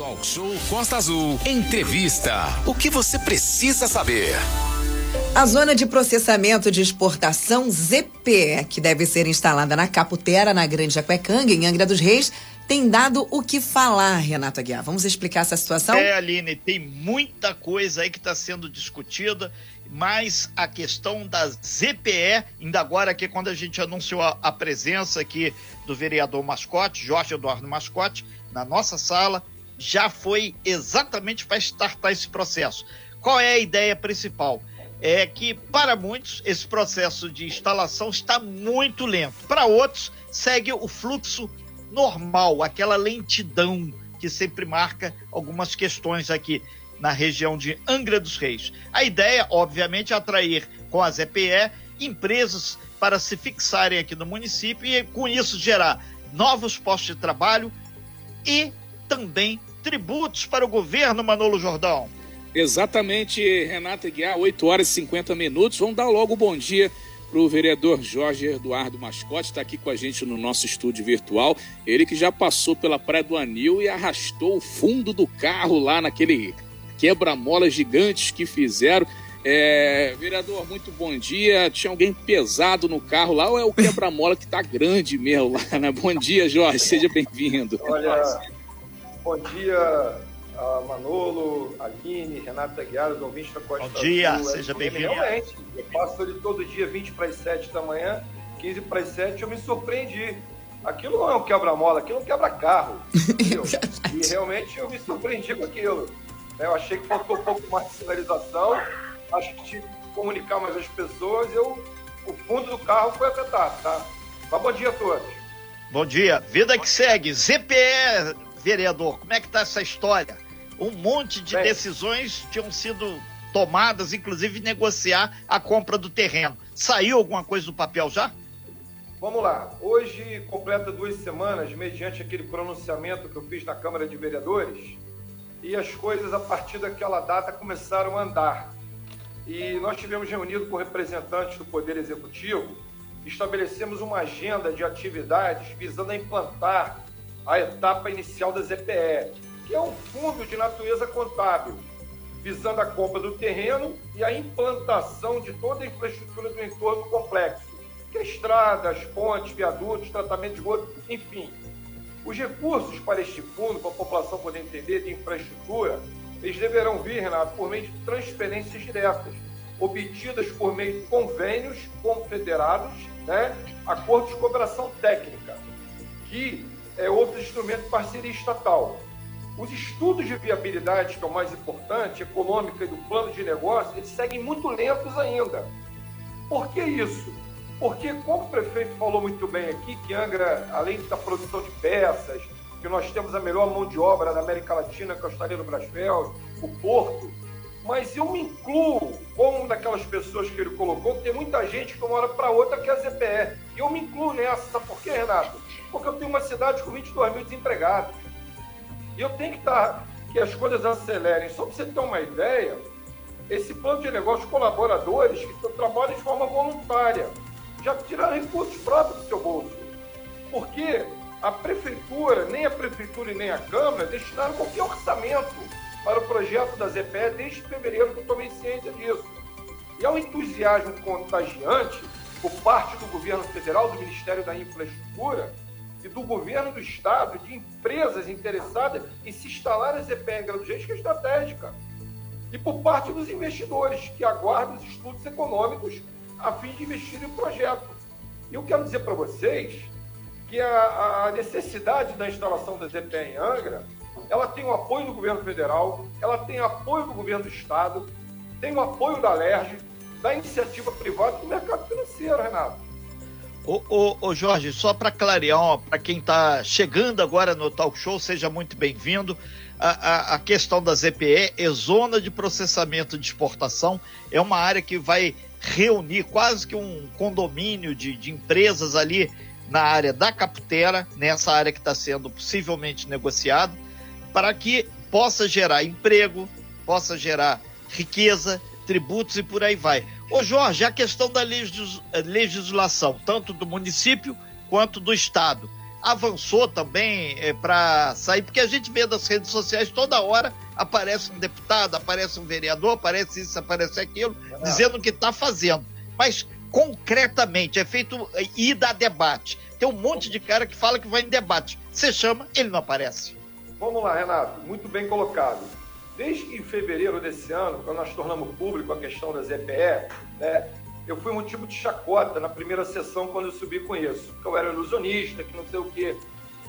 Talk Show Costa Azul. Entrevista. O que você precisa saber? A zona de processamento de exportação ZPE, que deve ser instalada na Caputera, na Grande Jacuecanga, em Angra dos Reis, tem dado o que falar, Renato Aguiar. Vamos explicar essa situação? É, Aline, tem muita coisa aí que está sendo discutida, mas a questão da ZPE, ainda agora aqui quando a gente anunciou a, a presença aqui do vereador Mascote, Jorge Eduardo Mascote, na nossa sala, já foi exatamente para startar esse processo. Qual é a ideia principal? É que, para muitos, esse processo de instalação está muito lento. Para outros, segue o fluxo normal, aquela lentidão que sempre marca algumas questões aqui na região de Angra dos Reis. A ideia, obviamente, é atrair com a ZPE empresas para se fixarem aqui no município e, com isso, gerar novos postos de trabalho e também tributos para o governo, Manolo Jordão. Exatamente, Renata Guiar, 8 horas e 50 minutos. Vamos dar logo o bom dia para o vereador Jorge Eduardo Mascote, está aqui com a gente no nosso estúdio virtual. Ele que já passou pela Praia do Anil e arrastou o fundo do carro lá naquele quebra-mola gigantes que fizeram. É, vereador, muito bom dia. Tinha alguém pesado no carro lá ou é o quebra-mola que está grande mesmo lá, né? Bom dia, Jorge, seja bem-vindo. Olha, bom dia, a Manolo, Aline, Renata Guiara, os ouvintes da Costa Bom dia, Sul. seja bem-vindo. Realmente, eu passo ali todo dia 20 para as 7 da manhã, 15 para as 7, eu me surpreendi. Aquilo não é um quebra-mola, aquilo é um quebra-carro. e realmente eu me surpreendi com aquilo. Eu achei que faltou um pouco mais de sinalização, acho que tinha que comunicar mais as pessoas. Eu, o fundo do carro foi afetado, tá? Mas bom dia a todos. Bom dia. Vida que segue. ZPE, vereador, como é que tá essa história? Um monte de Bem. decisões tinham sido tomadas, inclusive negociar a compra do terreno. Saiu alguma coisa do papel já? Vamos lá. Hoje completa duas semanas, mediante aquele pronunciamento que eu fiz na Câmara de Vereadores, e as coisas a partir daquela data começaram a andar. E nós tivemos reunido com representantes do Poder Executivo, estabelecemos uma agenda de atividades visando a implantar a etapa inicial da ZPE, que é um fundo de natureza contábil, visando a compra do terreno e a implantação de toda a infraestrutura do entorno complexo, que é estradas, pontes, viadutos, tratamento de esgoto, enfim. Os recursos para este fundo, para a população poder entender, de infraestrutura, eles deverão vir, Renato, por meio de transferências diretas, obtidas por meio de convênios confederados, né, acordos de cooperação técnica, que é outro instrumento de parceria estatal. Os estudos de viabilidade, que é o mais importante, econômica e do plano de negócio, eles seguem muito lentos ainda. Por que isso? Porque, como o prefeito falou muito bem aqui, que Angra, além da produção de peças, que nós temos a melhor mão de obra da América Latina, que é o Estaleiro Brasfeld, o Porto, mas eu me incluo como daquelas pessoas que ele colocou, que tem muita gente que de uma hora para outra que a ZPE. E eu me incluo nessa. Sabe por quê, Renato? Porque eu tenho uma cidade com 22 mil desempregados. E eu tenho que estar, que as coisas acelerem. Só para você ter uma ideia, esse plano de negócio, colaboradores que trabalham de forma voluntária, já tiraram recursos próprios do seu bolso. Porque a prefeitura, nem a prefeitura e nem a Câmara destinaram qualquer orçamento para o projeto da ZPE desde fevereiro que eu tomei ciência disso. E há um entusiasmo contagiante por parte do governo federal, do Ministério da Infraestrutura e do governo do Estado, de empresas interessadas em se instalar a ZPE em Grande Reis, que é estratégica. E por parte dos investidores, que aguardam os estudos econômicos a fim de investir no projeto. E eu quero dizer para vocês que a, a necessidade da instalação da ZPE em Angra ela tem o apoio do governo federal, ela tem apoio do governo do estado, tem o apoio da LERJ, da iniciativa privada e do mercado financeiro, Renato. Ô, ô, ô Jorge, só para clarear, para quem está chegando agora no talk show, seja muito bem-vindo. A, a, a, questão da ZPE é zona de processamento de exportação, é uma área que vai reunir quase que um condomínio de, de empresas ali na área da Caputera, nessa área que está sendo possivelmente negociado para que possa gerar emprego, possa gerar riqueza, tributos e por aí vai. Ô Jorge, a questão da legis legislação, tanto do município quanto do Estado, avançou também é, para sair, porque a gente vê nas redes sociais toda hora aparece um deputado, aparece um vereador, aparece isso, aparece aquilo, é. dizendo que está fazendo. Mas concretamente é feito é, ida a debate. Tem um monte de cara que fala que vai em debate. Você chama, ele não aparece. Vamos lá, Renato, muito bem colocado. Desde fevereiro desse ano, quando nós tornamos público a questão das EPE, né, eu fui motivo de chacota na primeira sessão quando eu subi com isso, que eu era ilusionista, que não sei o quê.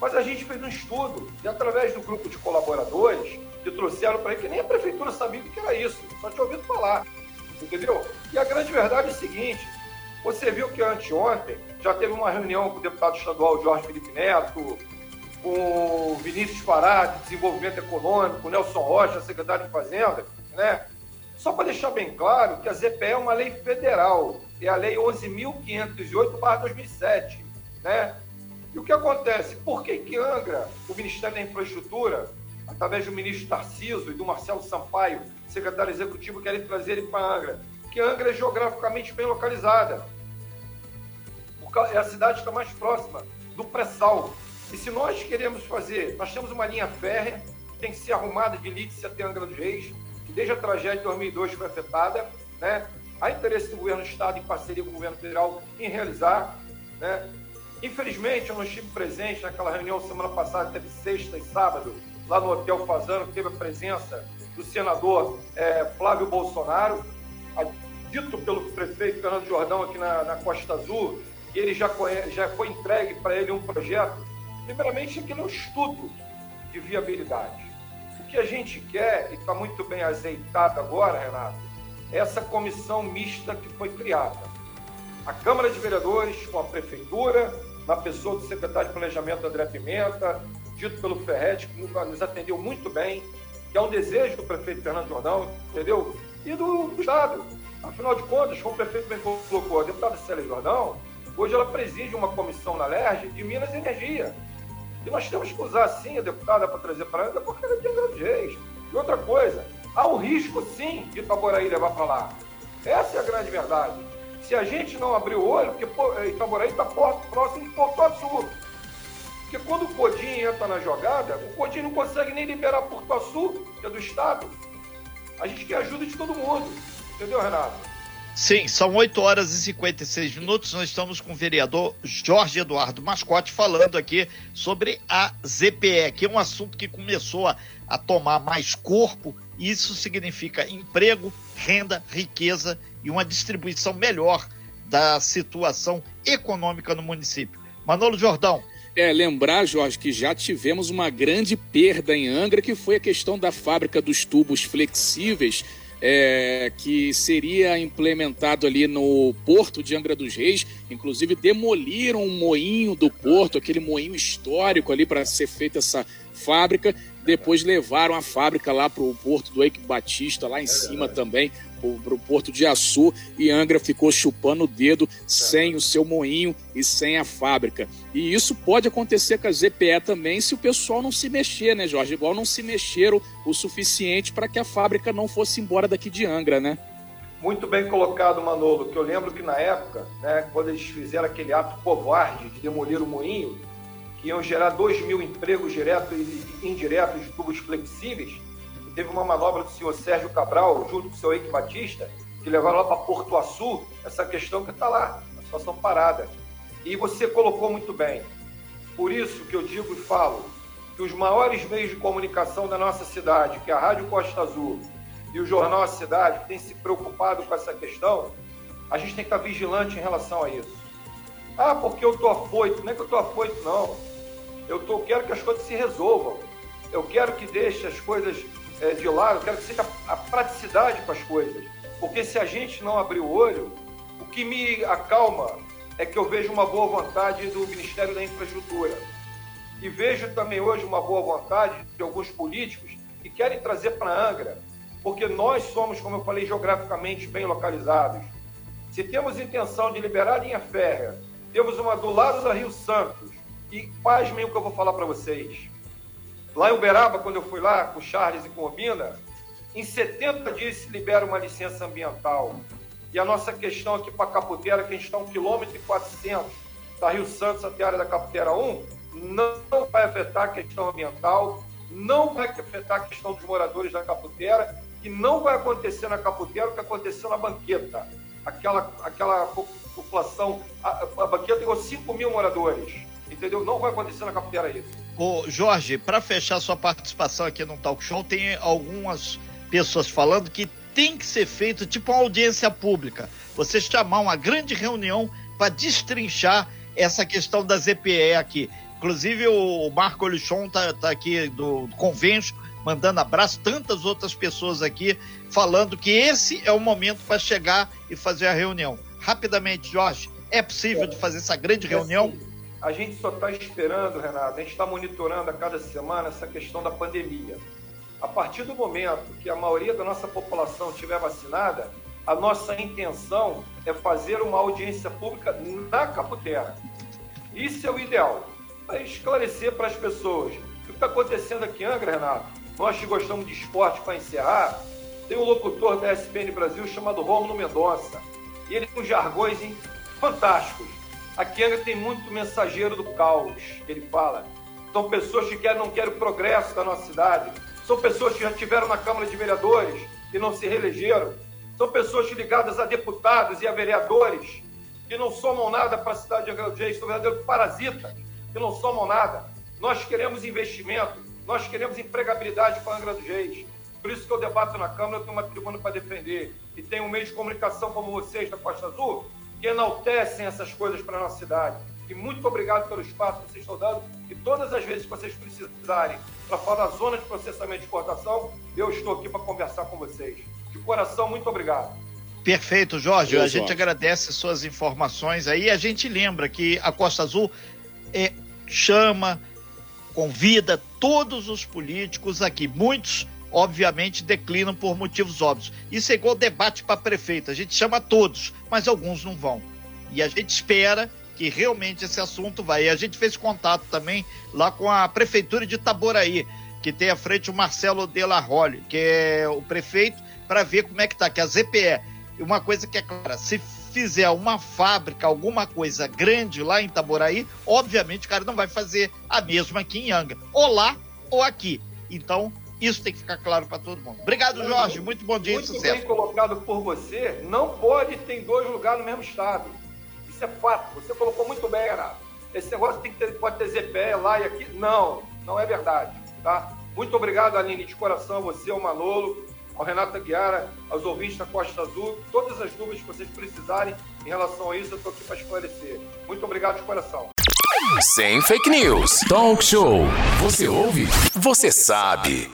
Mas a gente fez um estudo e através do grupo de colaboradores que trouxeram para aí que nem a prefeitura sabia o que era isso, só tinha ouvido falar, entendeu? E a grande verdade é a seguinte, você viu que anteontem já teve uma reunião com o deputado estadual Jorge Felipe Neto, o Vinícius Pará, de Desenvolvimento Econômico, Nelson Rocha, secretário de Fazenda, né? Só para deixar bem claro que a ZPE é uma lei federal, é a Lei 11.508-2007. Né? E o que acontece? Por que, que Angra, o Ministério da Infraestrutura, através do ministro Tarciso e do Marcelo Sampaio, secretário executivo, querem trazer ele para Angra? Porque Angra é geograficamente bem localizada. É a cidade que está mais próxima do pré-sal. E se nós queremos fazer, nós temos uma linha férrea, tem que ser arrumada de Lídice até Angra dos Reis, desde a tragédia de 2002 foi afetada, né? Há interesse do governo do Estado, em parceria com o governo federal, em realizar, né? Infelizmente, eu não estive presente naquela reunião semana passada, teve sexta e sábado, lá no Hotel Fazano, que teve a presença do senador é, Flávio Bolsonaro, dito pelo prefeito Fernando Jordão aqui na, na Costa Azul, que ele já, já foi entregue para ele um projeto. Primeiramente, aquele é um estudo de viabilidade que a gente quer, e está muito bem azeitado agora, Renato, é essa comissão mista que foi criada. A Câmara de Vereadores com a Prefeitura, na pessoa do secretário de Planejamento André Pimenta, dito pelo Ferret, que nos atendeu muito bem, que é um desejo do prefeito Fernando Jordão, entendeu? E do, do Estado. Afinal de contas, como o prefeito bem colocou, a deputada Célia Jordão, hoje ela preside uma comissão na LERJ de Minas e Energia. E nós temos que usar, sim, a deputada para trazer para ela, porque ela tem grandes reis. E outra coisa, há um risco, sim, de Itaboraí levar para lá. Essa é a grande verdade. Se a gente não abrir o olho, porque eh, Itaboraí está próximo de Porto Açu. Porque quando o Codim entra na jogada, o Codim não consegue nem liberar Porto Açu, que é do Estado. A gente quer ajuda de todo mundo. Entendeu, Renato? Sim, são 8 horas e 56 minutos. Nós estamos com o vereador Jorge Eduardo Mascote falando aqui sobre a ZPE, que é um assunto que começou a, a tomar mais corpo. Isso significa emprego, renda, riqueza e uma distribuição melhor da situação econômica no município. Manolo Jordão. É, lembrar, Jorge, que já tivemos uma grande perda em Angra, que foi a questão da fábrica dos tubos flexíveis é, que seria implementado ali no porto de Angra dos Reis. Inclusive, demoliram um moinho do porto, aquele moinho histórico ali para ser feita essa fábrica. Depois levaram a fábrica lá para o porto do Eike Batista, lá em cima também, para o porto de Açu e Angra ficou chupando o dedo sem o seu moinho e sem a fábrica. E isso pode acontecer com a ZPE também se o pessoal não se mexer, né, Jorge? Igual não se mexeram o suficiente para que a fábrica não fosse embora daqui de Angra, né? Muito bem colocado, Manolo, que eu lembro que na época, né, quando eles fizeram aquele ato covarde de demolir o moinho, que iam gerar 2 mil empregos diretos e indiretos de tubos flexíveis, teve uma manobra do senhor Sérgio Cabral, junto com o senhor Eike Batista, que levaram lá para Porto Açu essa questão que está lá, a situação parada. E você colocou muito bem. Por isso que eu digo e falo que os maiores meios de comunicação da nossa cidade, que é a Rádio Costa Azul e o Jornal A Cidade, que tem se preocupado com essa questão, a gente tem que estar vigilante em relação a isso. Ah, porque eu estou afoito. Não é que eu estou afoito, não. Eu tô, quero que as coisas se resolvam. Eu quero que deixe as coisas de lado, eu quero que seja a praticidade com as coisas. Porque se a gente não abrir o olho, o que me acalma é que eu vejo uma boa vontade do Ministério da Infraestrutura. E vejo também hoje uma boa vontade de alguns políticos que querem trazer para Angra, porque nós somos, como eu falei, geograficamente bem localizados. Se temos intenção de liberar a linha férrea, temos uma do lado da Rio Santos, e pasmem o que eu vou falar para vocês. Lá em Uberaba, quando eu fui lá com o Charles e com o Obina, em 70 dias se libera uma licença ambiental. E a nossa questão aqui para Caputeira, que a gente está um quilômetro e 400 da Rio Santos até a área da Caputeira 1, não vai afetar a questão ambiental, não vai afetar a questão dos moradores da Caputera e não vai acontecer na Caputera o que aconteceu na Banqueta. Aquela, aquela população, a, a Banqueta tem 5 mil moradores, entendeu? Não vai acontecer na Caputera isso. Ô, Jorge, para fechar sua participação aqui no Talk Show, tem algumas pessoas falando que tem que ser feito tipo uma audiência pública. Você chamar uma grande reunião para destrinchar essa questão da ZPE aqui. Inclusive o Marco Lichon tá, tá aqui do, do convênio, mandando abraço, tantas outras pessoas aqui falando que esse é o momento para chegar e fazer a reunião. Rapidamente, Jorge, é possível de fazer essa grande reunião? A gente só está esperando, Renato, a gente está monitorando a cada semana essa questão da pandemia. A partir do momento que a maioria da nossa população estiver vacinada, a nossa intenção é fazer uma audiência pública na Caputera. Isso é o ideal, para esclarecer para as pessoas o que está acontecendo aqui em Angra, Renato. Nós que gostamos de esporte, para encerrar, tem um locutor da SPN Brasil chamado Romulo Mendonça, e ele tem uns jargões fantásticos. Em Angra tem muito mensageiro do caos, que ele fala. São pessoas que querem, não querem o progresso da nossa cidade. São pessoas que já estiveram na Câmara de Vereadores e não se reelegeram são pessoas ligadas a deputados e a vereadores que não somam nada para a cidade de Angra dos Reis, são verdadeiros parasitas que não somam nada. Nós queremos investimento, nós queremos empregabilidade para Angra dos Reis. Por isso que eu debato na Câmara, eu tenho uma tribuna para defender. E tem um meio de comunicação como vocês da Costa Azul, que enaltecem essas coisas para a nossa cidade. E muito obrigado pelo espaço que vocês estão dando. E todas as vezes que vocês precisarem para falar da zona de processamento de exportação, eu estou aqui para conversar com vocês. De coração, muito obrigado. Perfeito, Jorge. a gente agradece suas informações aí. A gente lembra que a Costa Azul é, chama, convida todos os políticos aqui. Muitos, obviamente, declinam por motivos óbvios. Isso é igual debate para prefeito. A gente chama todos, mas alguns não vão. E a gente espera que realmente esse assunto vai. E a gente fez contato também lá com a prefeitura de Itaboraí, que tem à frente o Marcelo Delarrole, que é o prefeito para ver como é que tá, que a ZPE. Uma coisa que é clara, se fizer uma fábrica, alguma coisa grande lá em Itaboraí, obviamente o cara não vai fazer a mesma aqui em Angra, ou lá ou aqui. Então, isso tem que ficar claro para todo mundo. Obrigado, Jorge. Muito bom dia Muito e sucesso. bem colocado por você. Não pode ter dois lugares no mesmo estado. Isso é fato. Você colocou muito bem, Renato. Esse negócio tem que ter, pode ter ZPE lá e aqui. Não, não é verdade. Tá? Muito obrigado, Aline, de coração, você, o Manolo ao Renato Aguiara, aos ouvintes da Costa Azul, todas as dúvidas que vocês precisarem em relação a isso, eu estou aqui para esclarecer. Muito obrigado de coração. Sem fake news. Talk show. Você ouve? Você sabe.